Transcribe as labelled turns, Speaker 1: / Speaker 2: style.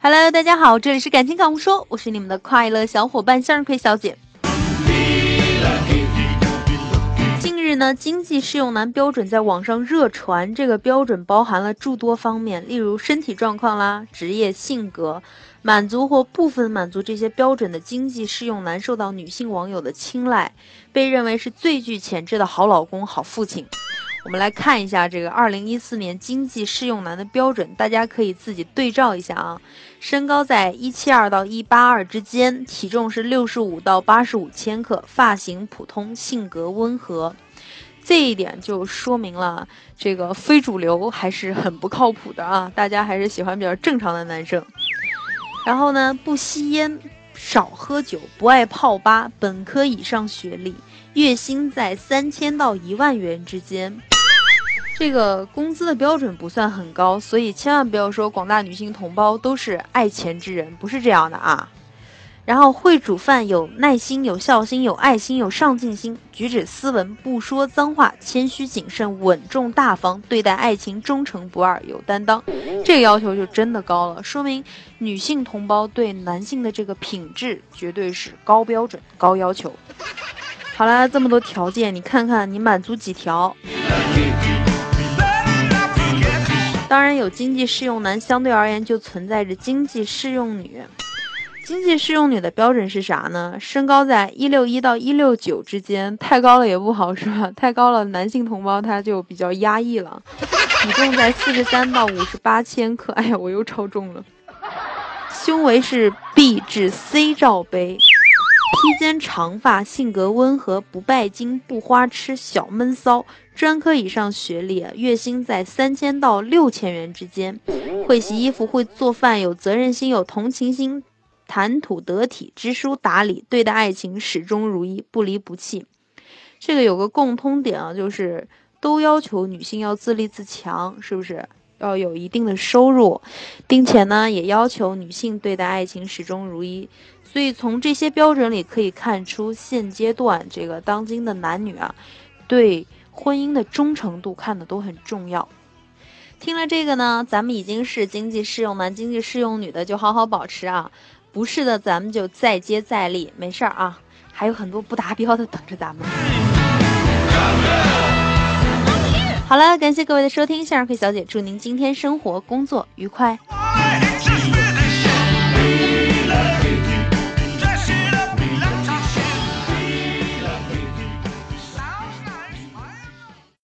Speaker 1: Hello，大家好，这里是感情感悟说，我是你们的快乐小伙伴向日葵小姐。近日呢，经济适用男标准在网上热传，这个标准包含了诸多方面，例如身体状况啦、职业、性格，满足或部分满足这些标准的经济适用男受到女性网友的青睐，被认为是最具潜质的好老公、好父亲。我们来看一下这个二零一四年经济适用男的标准，大家可以自己对照一下啊。身高在一七二到一八二之间，体重是六十五到八十五千克，发型普通，性格温和。这一点就说明了这个非主流还是很不靠谱的啊！大家还是喜欢比较正常的男生。然后呢，不吸烟，少喝酒，不爱泡吧，本科以上学历，月薪在三千到一万元之间。这个工资的标准不算很高，所以千万不要说广大女性同胞都是爱钱之人，不是这样的啊。然后会煮饭，有耐心，有孝心，有爱心，有上进心，举止斯文，不说脏话，谦虚谨慎，稳重大方，对待爱情忠诚不二，有担当。这个要求就真的高了，说明女性同胞对男性的这个品质绝对是高标准、高要求。好了，这么多条件，你看看你满足几条？当然有经济适用男，相对而言就存在着经济适用女。经济适用女的标准是啥呢？身高在一六一到一六九之间，太高了也不好，是吧？太高了，男性同胞他就比较压抑了。体重在四十三到五十八千克，哎呀，我又超重了。胸围是 B 至 C 罩杯。披肩长发，性格温和，不拜金，不花痴，小闷骚，专科以上学历，月薪在三千到六千元之间，会洗衣服，会做饭，有责任心，有同情心，谈吐得体，知书达理，对待爱情始终如一，不离不弃。这个有个共通点啊，就是都要求女性要自立自强，是不是？要有一定的收入，并且呢，也要求女性对待爱情始终如一。所以从这些标准里可以看出，现阶段这个当今的男女啊，对婚姻的忠诚度看的都很重要。听了这个呢，咱们已经是经济适用男、经济适用女的，就好好保持啊；不是的，咱们就再接再厉，没事儿啊。还有很多不达标的等着咱们。好了，感谢各位的收听，向日葵小姐祝您今天生活工作愉快。